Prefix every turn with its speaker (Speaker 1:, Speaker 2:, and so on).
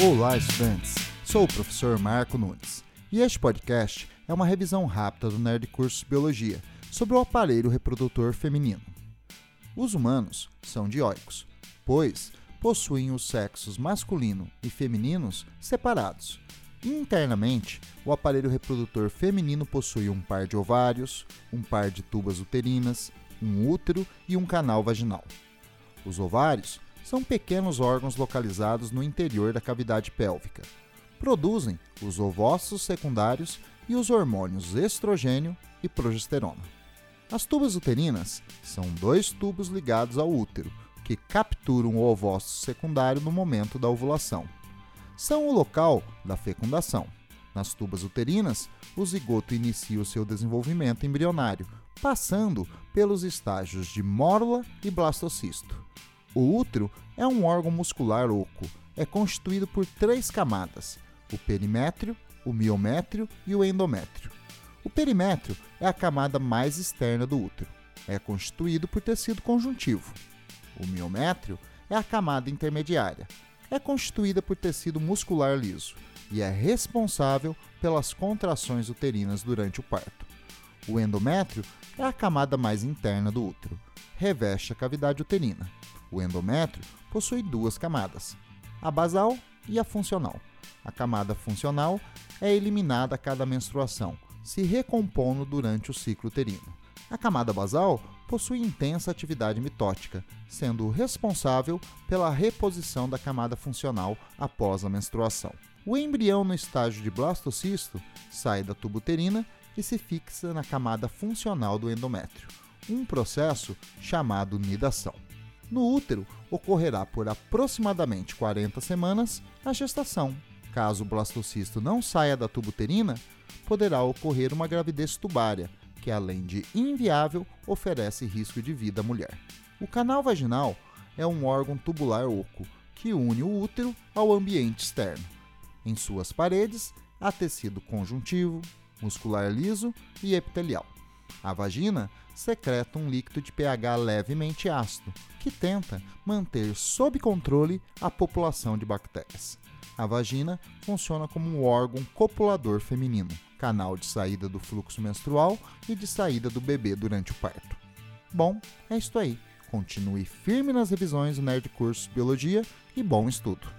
Speaker 1: Olá, estudantes! Sou o professor Marco Nunes e este podcast é uma revisão rápida do Nerd Cursos Biologia sobre o aparelho reprodutor feminino. Os humanos são dioicos, pois possuem os sexos masculino e femininos separados. Internamente, o aparelho reprodutor feminino possui um par de ovários, um par de tubas uterinas, um útero e um canal vaginal. Os ovários são pequenos órgãos localizados no interior da cavidade pélvica. Produzem os ovócitos secundários e os hormônios estrogênio e progesterona. As tubas uterinas são dois tubos ligados ao útero que capturam o ovócito secundário no momento da ovulação. São o local da fecundação. Nas tubas uterinas, o zigoto inicia o seu desenvolvimento embrionário, passando pelos estágios de mórula e blastocisto. O útero é um órgão muscular oco. É constituído por três camadas: o perimétrio, o miométrio e o endométrio. O perimétrio é a camada mais externa do útero. É constituído por tecido conjuntivo. O miométrio é a camada intermediária. É constituída por tecido muscular liso e é responsável pelas contrações uterinas durante o parto. O endométrio é a camada mais interna do útero. Reveste a cavidade uterina. O endométrio possui duas camadas, a basal e a funcional. A camada funcional é eliminada a cada menstruação, se recompondo durante o ciclo uterino. A camada basal possui intensa atividade mitótica, sendo responsável pela reposição da camada funcional após a menstruação. O embrião no estágio de blastocisto sai da tuba uterina e se fixa na camada funcional do endométrio, um processo chamado nidação. No útero, ocorrerá por aproximadamente 40 semanas a gestação. Caso o blastocisto não saia da tuba uterina, poderá ocorrer uma gravidez tubária, que além de inviável, oferece risco de vida à mulher. O canal vaginal é um órgão tubular oco que une o útero ao ambiente externo. Em suas paredes há tecido conjuntivo, muscular liso e epitelial. A vagina secreta um líquido de pH levemente ácido, que tenta manter sob controle a população de bactérias. A vagina funciona como um órgão copulador feminino, canal de saída do fluxo menstrual e de saída do bebê durante o parto. Bom, é isso aí. Continue firme nas revisões do Nerd Cursos Biologia e bom estudo!